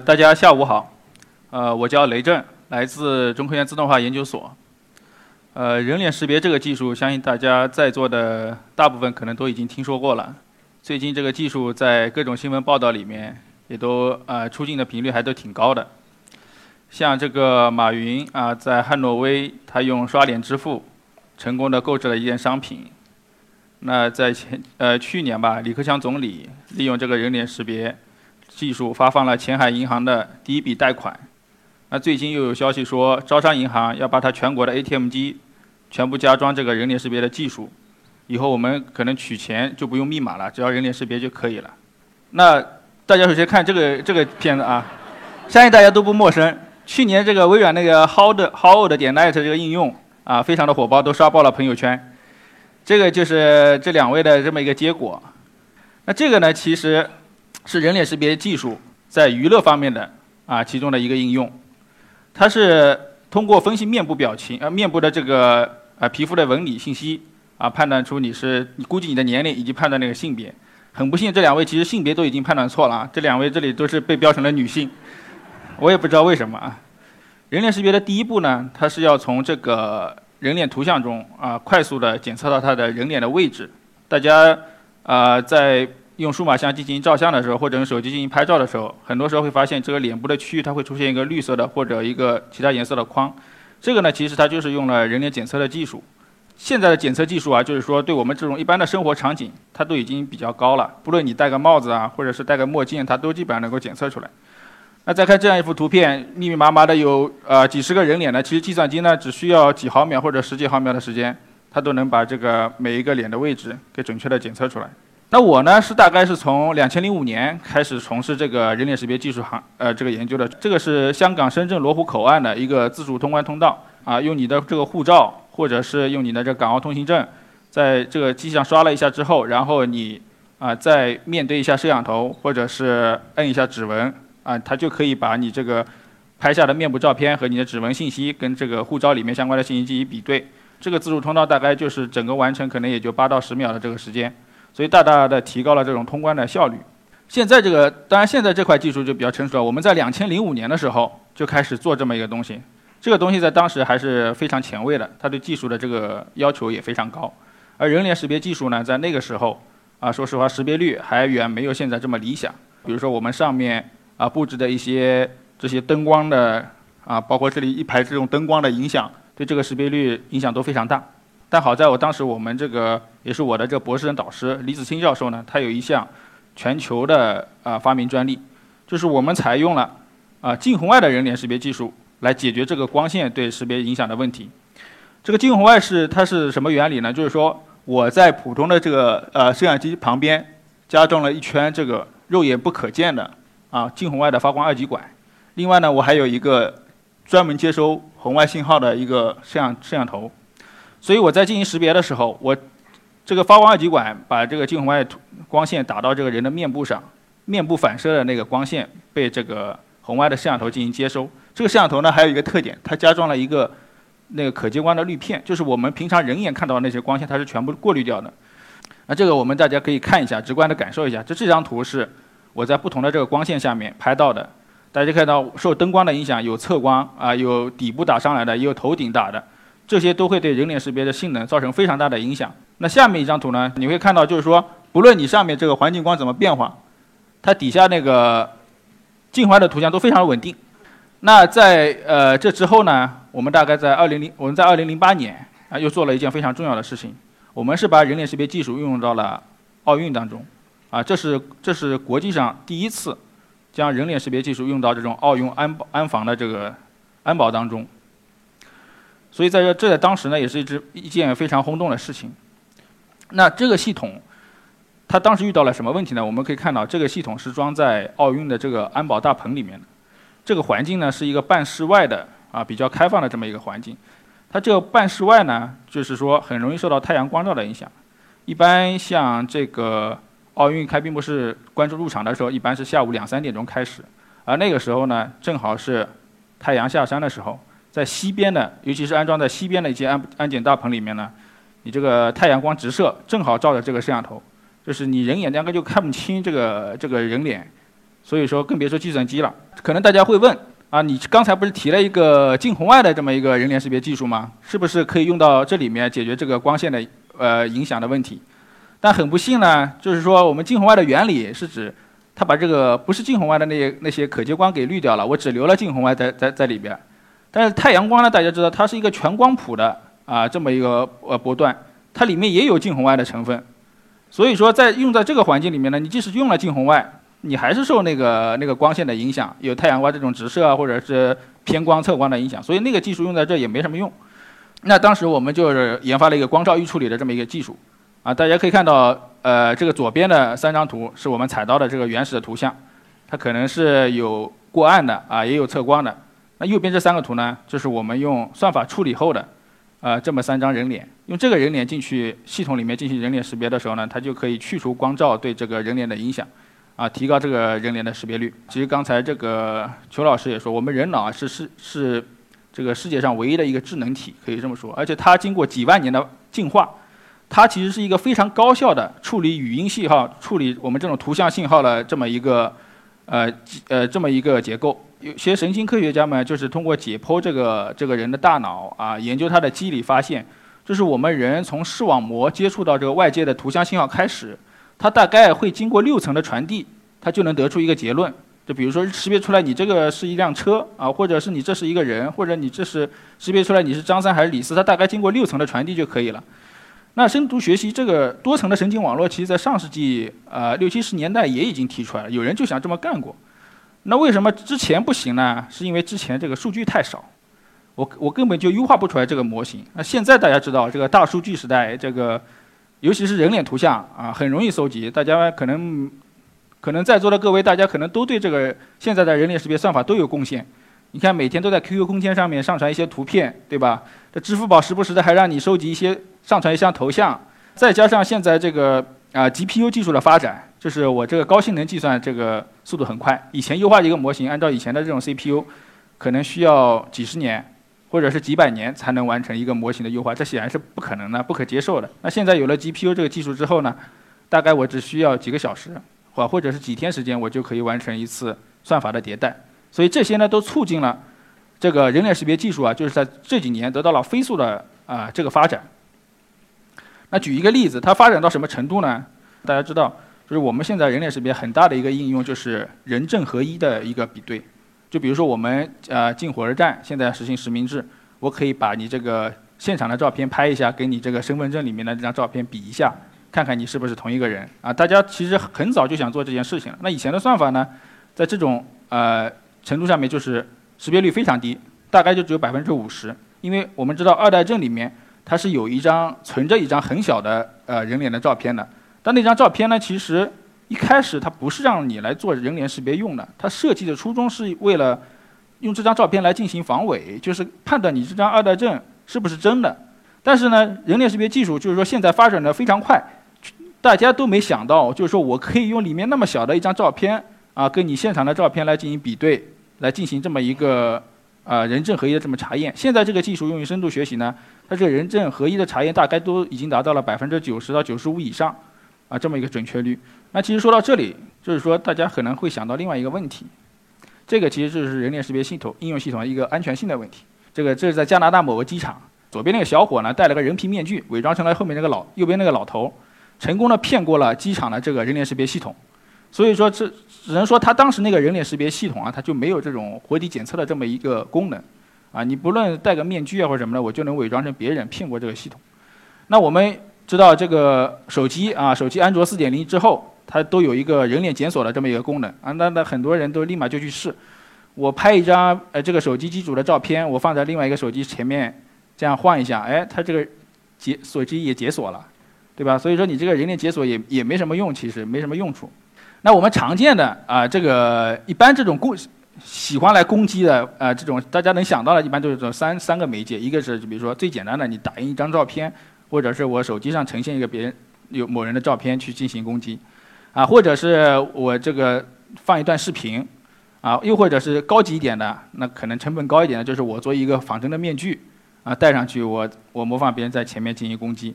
大家下午好，呃，我叫雷震，来自中科院自动化研究所。呃，人脸识别这个技术，相信大家在座的大部分可能都已经听说过了。最近这个技术在各种新闻报道里面也都呃出镜的频率还都挺高的。像这个马云啊，在汉诺威，他用刷脸支付成功的购置了一件商品。那在前呃去年吧，李克强总理利用这个人脸识别。技术发放了前海银行的第一笔贷款，那最近又有消息说，招商银行要把它全国的 ATM 机全部加装这个人脸识别的技术，以后我们可能取钱就不用密码了，只要人脸识别就可以了。那大家首先看这个这个片子啊，相信大家都不陌生。去年这个微软那个 How 的 How 的点 Net 这个应用啊，非常的火爆，都刷爆了朋友圈。这个就是这两位的这么一个结果。那这个呢，其实。是人脸识别技术在娱乐方面的啊其中的一个应用，它是通过分析面部表情呃面部的这个啊皮肤的纹理信息啊判断出你是你估计你的年龄以及判断那个性别。很不幸，这两位其实性别都已经判断错了啊，这两位这里都是被标成了女性，我也不知道为什么啊。人脸识别的第一步呢，它是要从这个人脸图像中啊快速的检测到他的人脸的位置。大家啊在。用数码相机进行照相的时候，或者用手机进行拍照的时候，很多时候会发现这个脸部的区域它会出现一个绿色的或者一个其他颜色的框。这个呢，其实它就是用了人脸检测的技术。现在的检测技术啊，就是说对我们这种一般的生活场景，它都已经比较高了。不论你戴个帽子啊，或者是戴个墨镜，它都基本上能够检测出来。那再看这样一幅图片，密密麻麻的有呃几十个人脸呢，其实计算机呢只需要几毫秒或者十几毫秒的时间，它都能把这个每一个脸的位置给准确的检测出来。那我呢是大概是从两千零五年开始从事这个人脸识别技术行呃这个研究的。这个是香港深圳罗湖口岸的一个自主通关通道啊，用你的这个护照或者是用你的这港澳通行证，在这个机器上刷了一下之后，然后你啊再面对一下摄像头或者是摁一下指纹啊，它就可以把你这个拍下的面部照片和你的指纹信息跟这个护照里面相关的信息进行比对。这个自主通道大概就是整个完成可能也就八到十秒的这个时间。所以大大的提高了这种通关的效率。现在这个，当然现在这块技术就比较成熟了。我们在两千零五年的时候就开始做这么一个东西，这个东西在当时还是非常前卫的，它对技术的这个要求也非常高。而人脸识别技术呢，在那个时候啊，说实话识别率还远没有现在这么理想。比如说我们上面啊布置的一些这些灯光的啊，包括这里一排这种灯光的影响，对这个识别率影响都非常大。但好在我当时我们这个也是我的这个博士生导师李子清教授呢，他有一项全球的啊发明专利，就是我们采用了啊近红外的人脸识别技术来解决这个光线对识别影响的问题。这个近红外是它是什么原理呢？就是说我在普通的这个呃摄像机旁边加装了一圈这个肉眼不可见的啊近红外的发光二极管，另外呢我还有一个专门接收红外信号的一个摄像摄像头。所以我在进行识别的时候，我这个发光二极管把这个近红外光线打到这个人的面部上，面部反射的那个光线被这个红外的摄像头进行接收。这个摄像头呢还有一个特点，它加装了一个那个可见光的滤片，就是我们平常人眼看到的那些光线，它是全部过滤掉的。那这个我们大家可以看一下，直观的感受一下。这这张图是我在不同的这个光线下面拍到的，大家看到受灯光的影响，有侧光啊，有底部打上来的，也有头顶打的。这些都会对人脸识别的性能造成非常大的影响。那下面一张图呢？你会看到，就是说，不论你上面这个环境光怎么变化，它底下那个进化的图像都非常稳定。那在呃这之后呢，我们大概在二零零我们在二零零八年啊又做了一件非常重要的事情，我们是把人脸识别技术运用到了奥运当中，啊这是这是国际上第一次将人脸识别技术用到这种奥运安保安防的这个安保当中。所以在这，这在当时呢，也是一只一件非常轰动的事情。那这个系统，它当时遇到了什么问题呢？我们可以看到，这个系统是装在奥运的这个安保大棚里面的。这个环境呢，是一个半室外的啊，比较开放的这么一个环境。它这个半室外呢，就是说很容易受到太阳光照的影响。一般像这个奥运开闭幕式观众入场的时候，一般是下午两三点钟开始，而那个时候呢，正好是太阳下山的时候。在西边的，尤其是安装在西边的一些安安检大棚里面呢，你这个太阳光直射，正好照着这个摄像头，就是你人眼压根就看不清这个这个人脸，所以说更别说计算机了。可能大家会问啊，你刚才不是提了一个近红外的这么一个人脸识别技术吗？是不是可以用到这里面解决这个光线的呃影响的问题？但很不幸呢，就是说我们近红外的原理是指它把这个不是近红外的那些那些可见光给滤掉了，我只留了近红外在在在里边。但是太阳光呢，大家知道它是一个全光谱的啊这么一个呃波段，它里面也有近红外的成分。所以说，在用在这个环境里面呢，你即使用了近红外，你还是受那个那个光线的影响，有太阳光这种直射啊，或者是偏光侧光的影响，所以那个技术用在这也没什么用。那当时我们就是研发了一个光照预处理的这么一个技术，啊，大家可以看到，呃，这个左边的三张图是我们采到的这个原始的图像，它可能是有过暗的啊，也有侧光的。那右边这三个图呢，就是我们用算法处理后的。呃，这么三张人脸，用这个人脸进去系统里面进行人脸识别的时候呢，它就可以去除光照对这个人脸的影响，啊，提高这个人脸的识别率。其实刚才这个裘老师也说，我们人脑啊是是是这个世界上唯一的一个智能体，可以这么说。而且它经过几万年的进化，它其实是一个非常高效的处理语音信号、处理我们这种图像信号的这么一个呃呃这么一个结构。有些神经科学家们就是通过解剖这个这个人的大脑啊，研究他的机理，发现，就是我们人从视网膜接触到这个外界的图像信号开始，它大概会经过六层的传递，它就能得出一个结论。就比如说识别出来你这个是一辆车啊，或者是你这是一个人，或者你这是识别出来你是张三还是李四，它大概经过六层的传递就可以了。那深度学习这个多层的神经网络，其实在上世纪呃六七十年代也已经提出来了，有人就想这么干过。那为什么之前不行呢？是因为之前这个数据太少，我我根本就优化不出来这个模型。那现在大家知道，这个大数据时代，这个尤其是人脸图像啊，很容易搜集。大家可能可能在座的各位，大家可能都对这个现在的人脸识别算法都有贡献。你看，每天都在 QQ 空间上面上传一些图片，对吧？这支付宝时不时的还让你收集一些，上传一张头像。再加上现在这个啊 GPU 技术的发展。就是我这个高性能计算，这个速度很快。以前优化一个模型，按照以前的这种 CPU，可能需要几十年，或者是几百年才能完成一个模型的优化，这显然是不可能的、不可接受的。那现在有了 GPU 这个技术之后呢，大概我只需要几个小时，或或者是几天时间，我就可以完成一次算法的迭代。所以这些呢，都促进了这个人脸识别技术啊，就是在这几年得到了飞速的啊这个发展。那举一个例子，它发展到什么程度呢？大家知道。就是我们现在人脸识别很大的一个应用，就是人证合一的一个比对。就比如说我们呃进火车站，现在实行实名制，我可以把你这个现场的照片拍一下，给你这个身份证里面的这张照片比一下，看看你是不是同一个人啊。大家其实很早就想做这件事情了。那以前的算法呢，在这种呃程度上面就是识别率非常低，大概就只有百分之五十。因为我们知道二代证里面它是有一张存着一张很小的呃人脸的照片的。但那张照片呢？其实一开始它不是让你来做人脸识别用的，它设计的初衷是为了用这张照片来进行防伪，就是判断你这张二代证是不是真的。但是呢，人脸识别技术就是说现在发展的非常快，大家都没想到，就是说我可以用里面那么小的一张照片啊，跟你现场的照片来进行比对，来进行这么一个啊人证合一的这么查验。现在这个技术用于深度学习呢，它这个人证合一的查验大概都已经达到了百分之九十到九十五以上。啊，这么一个准确率。那其实说到这里，就是说大家可能会想到另外一个问题，这个其实就是人脸识别系统应用系统一个安全性的问题。这个这是在加拿大某个机场，左边那个小伙呢戴了个人皮面具，伪装成了后面那个老右边那个老头，成功的骗过了机场的这个人脸识别系统。所以说这只能说他当时那个人脸识别系统啊，它就没有这种活体检测的这么一个功能。啊，你不论戴个面具啊或者什么的，我就能伪装成别人骗过这个系统。那我们。知道这个手机啊，手机安卓四点零之后，它都有一个人脸检索的这么一个功能啊。那那很多人都立马就去试。我拍一张呃这个手机机主的照片，我放在另外一个手机前面，这样晃一下，哎，它这个解手机也解锁了，对吧？所以说你这个人脸解锁也也没什么用，其实没什么用处。那我们常见的啊，这个一般这种攻喜欢来攻击的啊，这种大家能想到的，一般就是这三三个媒介，一个是比如说最简单的，你打印一张照片。或者是我手机上呈现一个别人有某人的照片去进行攻击，啊，或者是我这个放一段视频，啊，又或者是高级一点的，那可能成本高一点的，就是我做一个仿真的面具，啊，戴上去，我我模仿别人在前面进行攻击。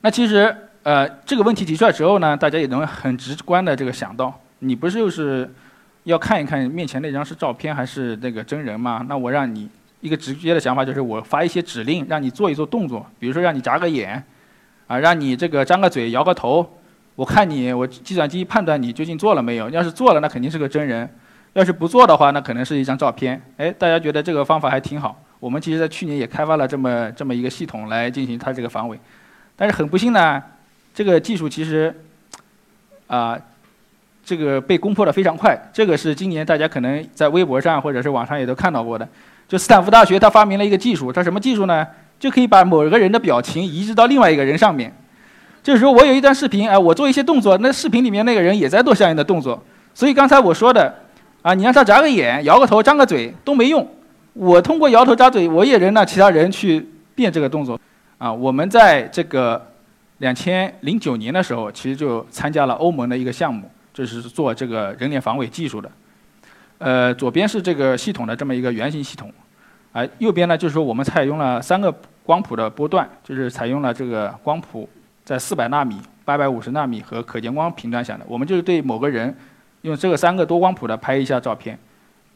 那其实，呃，这个问题提出来之后呢，大家也能很直观的这个想到，你不是就是要看一看面前那张是照片还是那个真人吗？那我让你一个直接的想法就是我发一些指令，让你做一做动作，比如说让你眨个眼，啊，让你这个张个嘴、摇个头，我看你，我计算机判断你究竟做了没有。要是做了，那肯定是个真人；要是不做的话，那可能是一张照片。哎，大家觉得这个方法还挺好。我们其实在去年也开发了这么这么一个系统来进行它这个防伪，但是很不幸呢，这个技术其实。啊，这个被攻破的非常快。这个是今年大家可能在微博上或者是网上也都看到过的。就斯坦福大学，他发明了一个技术，他什么技术呢？就可以把某个人的表情移植到另外一个人上面。就是说我有一段视频，哎，我做一些动作，那视频里面那个人也在做相应的动作。所以刚才我说的，啊，你让他眨个眼、摇个头、张个嘴都没用。我通过摇头、张嘴，我也能让其他人去变这个动作。啊，我们在这个。两千零九年的时候，其实就参加了欧盟的一个项目，就是做这个人脸防伪技术的。呃，左边是这个系统的这么一个原型系统，啊，右边呢就是说我们采用了三个光谱的波段，就是采用了这个光谱在四百纳米、八百五十纳米和可见光频段下的。我们就是对某个人用这个三个多光谱的拍一下照片，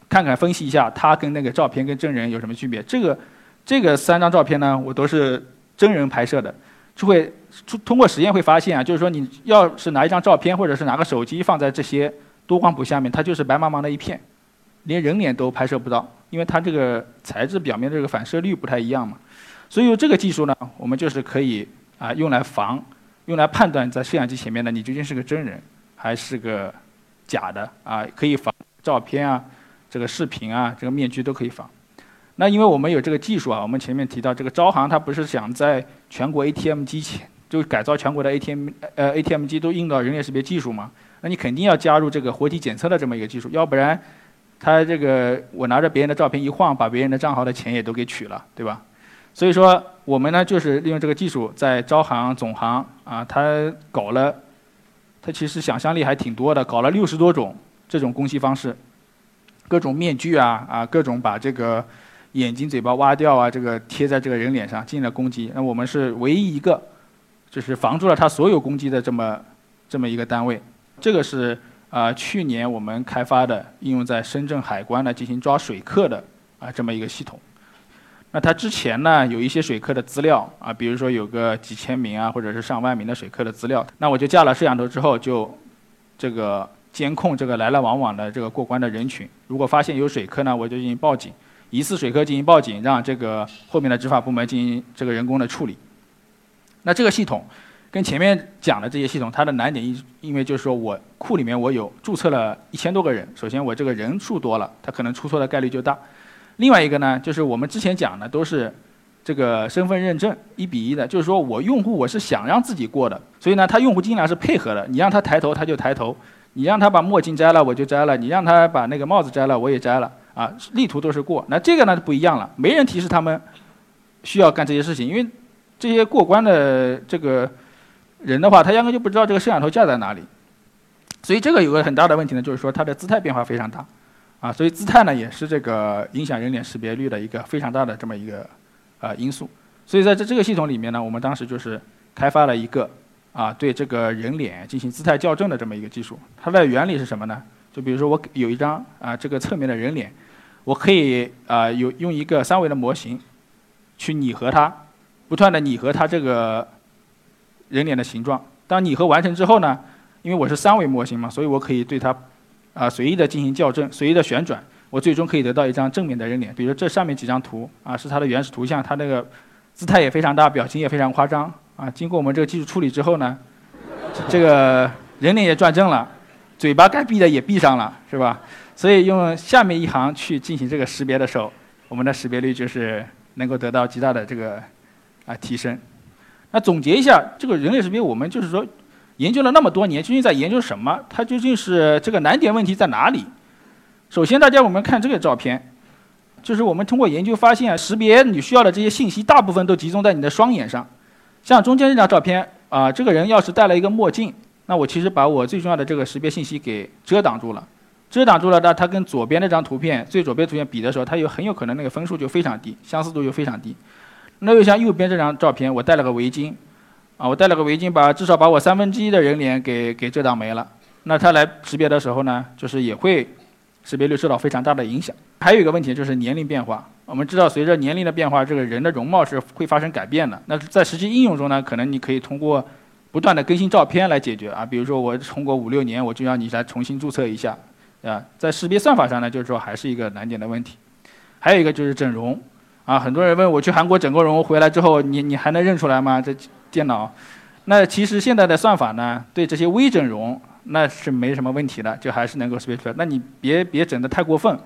看看分析一下他跟那个照片跟真人有什么区别。这个这个三张照片呢，我都是真人拍摄的。就会通通过实验会发现啊，就是说你要是拿一张照片或者是拿个手机放在这些多光谱下面，它就是白茫茫的一片，连人脸都拍摄不到，因为它这个材质表面这个反射率不太一样嘛。所以这个技术呢，我们就是可以啊用来防，用来判断在摄像机前面的你究竟是个真人还是个假的啊，可以防照片啊、这个视频啊、这个面具都可以防。那因为我们有这个技术啊，我们前面提到这个招行，它不是想在全国 ATM 机前就改造全国的 ATM 呃 ATM 机都用到人脸识别技术嘛？那你肯定要加入这个活体检测的这么一个技术，要不然，他这个我拿着别人的照片一晃，把别人的账号的钱也都给取了，对吧？所以说我们呢就是利用这个技术，在招行、总行啊，他搞了，他其实想象力还挺多的，搞了六十多种这种攻击方式，各种面具啊啊，各种把这个。眼睛、嘴巴挖掉啊，这个贴在这个人脸上进行了攻击。那我们是唯一一个，就是防住了他所有攻击的这么这么一个单位。这个是啊，去年我们开发的，应用在深圳海关呢进行抓水客的啊这么一个系统。那它之前呢有一些水客的资料啊，比如说有个几千名啊，或者是上万名的水客的资料。那我就架了摄像头之后，就这个监控这个来来往往的这个过关的人群。如果发现有水客呢，我就进行报警。疑似水客进行报警，让这个后面的执法部门进行这个人工的处理。那这个系统跟前面讲的这些系统，它的难点因因为就是说我库里面我有注册了一千多个人，首先我这个人数多了，它可能出错的概率就大。另外一个呢，就是我们之前讲的都是这个身份认证一比一的，就是说我用户我是想让自己过的，所以呢，他用户尽量是配合的，你让他抬头他就抬头，你让他把墨镜摘了我就摘了，你让他把那个帽子摘了我也摘了。啊，力图都是过，那这个呢就不一样了，没人提示他们需要干这些事情，因为这些过关的这个人的话，他压根就不知道这个摄像头架在哪里，所以这个有个很大的问题呢，就是说它的姿态变化非常大，啊，所以姿态呢也是这个影响人脸识别率的一个非常大的这么一个啊因素，所以在这这个系统里面呢，我们当时就是开发了一个啊对这个人脸进行姿态校正的这么一个技术，它的原理是什么呢？就比如说我有一张啊这个侧面的人脸。我可以啊有用一个三维的模型去拟合它，不断的拟合它这个人脸的形状。当拟合完成之后呢，因为我是三维模型嘛，所以我可以对它啊随意的进行校正，随意的旋转，我最终可以得到一张正面的人脸。比如这上面几张图啊是它的原始图像，它那个姿态也非常大，表情也非常夸张啊。经过我们这个技术处理之后呢，这个人脸也转正了，嘴巴该闭的也闭上了，是吧？所以用下面一行去进行这个识别的时候，我们的识别率就是能够得到极大的这个啊提升。那总结一下，这个人脸识别我们就是说研究了那么多年，究竟在研究什么？它究竟是这个难点问题在哪里？首先，大家我们看这个照片，就是我们通过研究发现，识别你需要的这些信息大部分都集中在你的双眼上。像中间这张照片啊，这个人要是戴了一个墨镜，那我其实把我最重要的这个识别信息给遮挡住了。遮挡住了，那它跟左边那张图片最左边图片比的时候，它有很有可能那个分数就非常低，相似度就非常低。那又像右边这张照片，我戴了个围巾，啊，我戴了个围巾，把至少把我三分之一的人脸给给遮挡没了。那它来识别的时候呢，就是也会识别率受到非常大的影响。还有一个问题就是年龄变化。我们知道，随着年龄的变化，这个人的容貌是会发生改变的。那在实际应用中呢，可能你可以通过不断的更新照片来解决啊。比如说，我通过五六年，我就让你来重新注册一下，啊，在识别算法上呢，就是说还是一个难点的问题。还有一个就是整容，啊，很多人问我去韩国整过容回来之后，你你还能认出来吗？这电脑？那其实现在的算法呢，对这些微整容那是没什么问题的，就还是能够识别出来。那你别别整得太过分。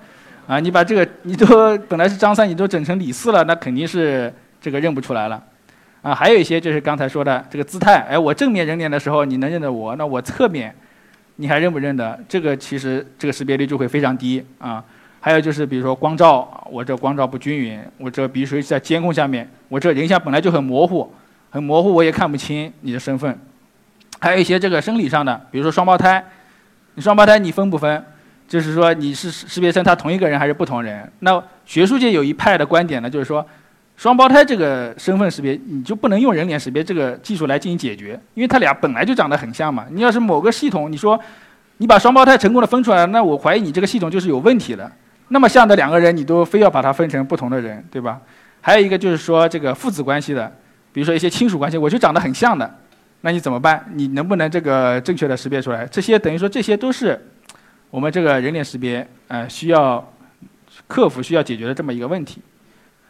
啊，你把这个你都本来是张三，你都整成李四了，那肯定是这个认不出来了。啊，还有一些就是刚才说的这个姿态，哎，我正面人脸的时候你能认得我，那我侧面，你还认不认得？这个其实这个识别率就会非常低啊。还有就是比如说光照，我这光照不均匀，我这比如说在监控下面，我这人像本来就很模糊，很模糊，我也看不清你的身份。还有一些这个生理上的，比如说双胞胎，你双胞胎你分不分？就是说，你是识别成他同一个人还是不同人？那学术界有一派的观点呢，就是说，双胞胎这个身份识别，你就不能用人脸识别这个技术来进行解决，因为他俩本来就长得很像嘛。你要是某个系统，你说你把双胞胎成功的分出来，那我怀疑你这个系统就是有问题的。那么像的两个人，你都非要把它分成不同的人，对吧？还有一个就是说这个父子关系的，比如说一些亲属关系，我就长得很像的，那你怎么办？你能不能这个正确的识别出来？这些等于说这些都是。我们这个人脸识别，呃，需要克服、需要解决的这么一个问题。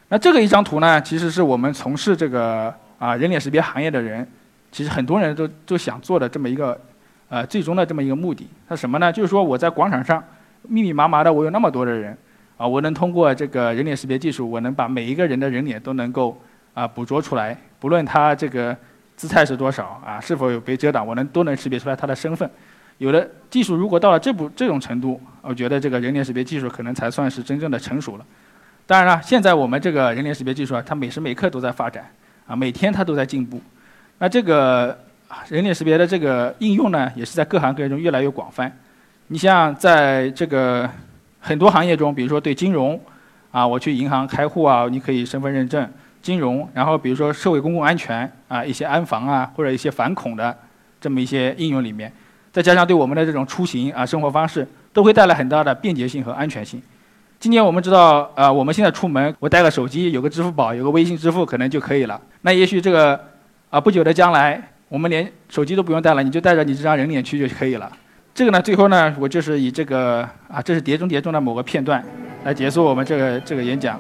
那这个一张图呢，其实是我们从事这个啊人脸识别行业的人，其实很多人都都想做的这么一个，呃，最终的这么一个目的。它什么呢？就是说我在广场上密密麻麻的，我有那么多的人，啊，我能通过这个人脸识别技术，我能把每一个人的人脸都能够啊捕捉出来，不论他这个姿态是多少啊，是否有被遮挡，我能都能识别出来他的身份。有的技术如果到了这步这种程度，我觉得这个人脸识别技术可能才算是真正的成熟了。当然了，现在我们这个人脸识别技术啊，它每时每刻都在发展，啊，每天它都在进步。那这个人脸识别的这个应用呢，也是在各行各业中越来越广泛。你像在这个很多行业中，比如说对金融，啊，我去银行开户啊，你可以身份认证，金融，然后比如说社会公共安全啊，一些安防啊，或者一些反恐的这么一些应用里面。再加上对我们的这种出行啊生活方式，都会带来很大的便捷性和安全性。今年我们知道，呃，我们现在出门，我带个手机，有个支付宝，有个微信支付，可能就可以了。那也许这个，啊，不久的将来，我们连手机都不用带了，你就带着你这张人脸去就可以了。这个呢，最后呢，我就是以这个啊，这是碟中谍中的某个片段，来结束我们这个这个演讲。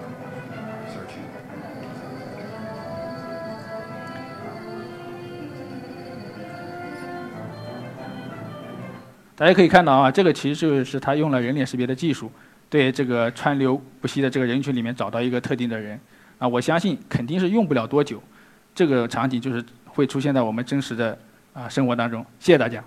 大家可以看到啊，这个其实就是他用了人脸识别的技术，对这个川流不息的这个人群里面找到一个特定的人，啊，我相信肯定是用不了多久，这个场景就是会出现在我们真实的啊生活当中。谢谢大家。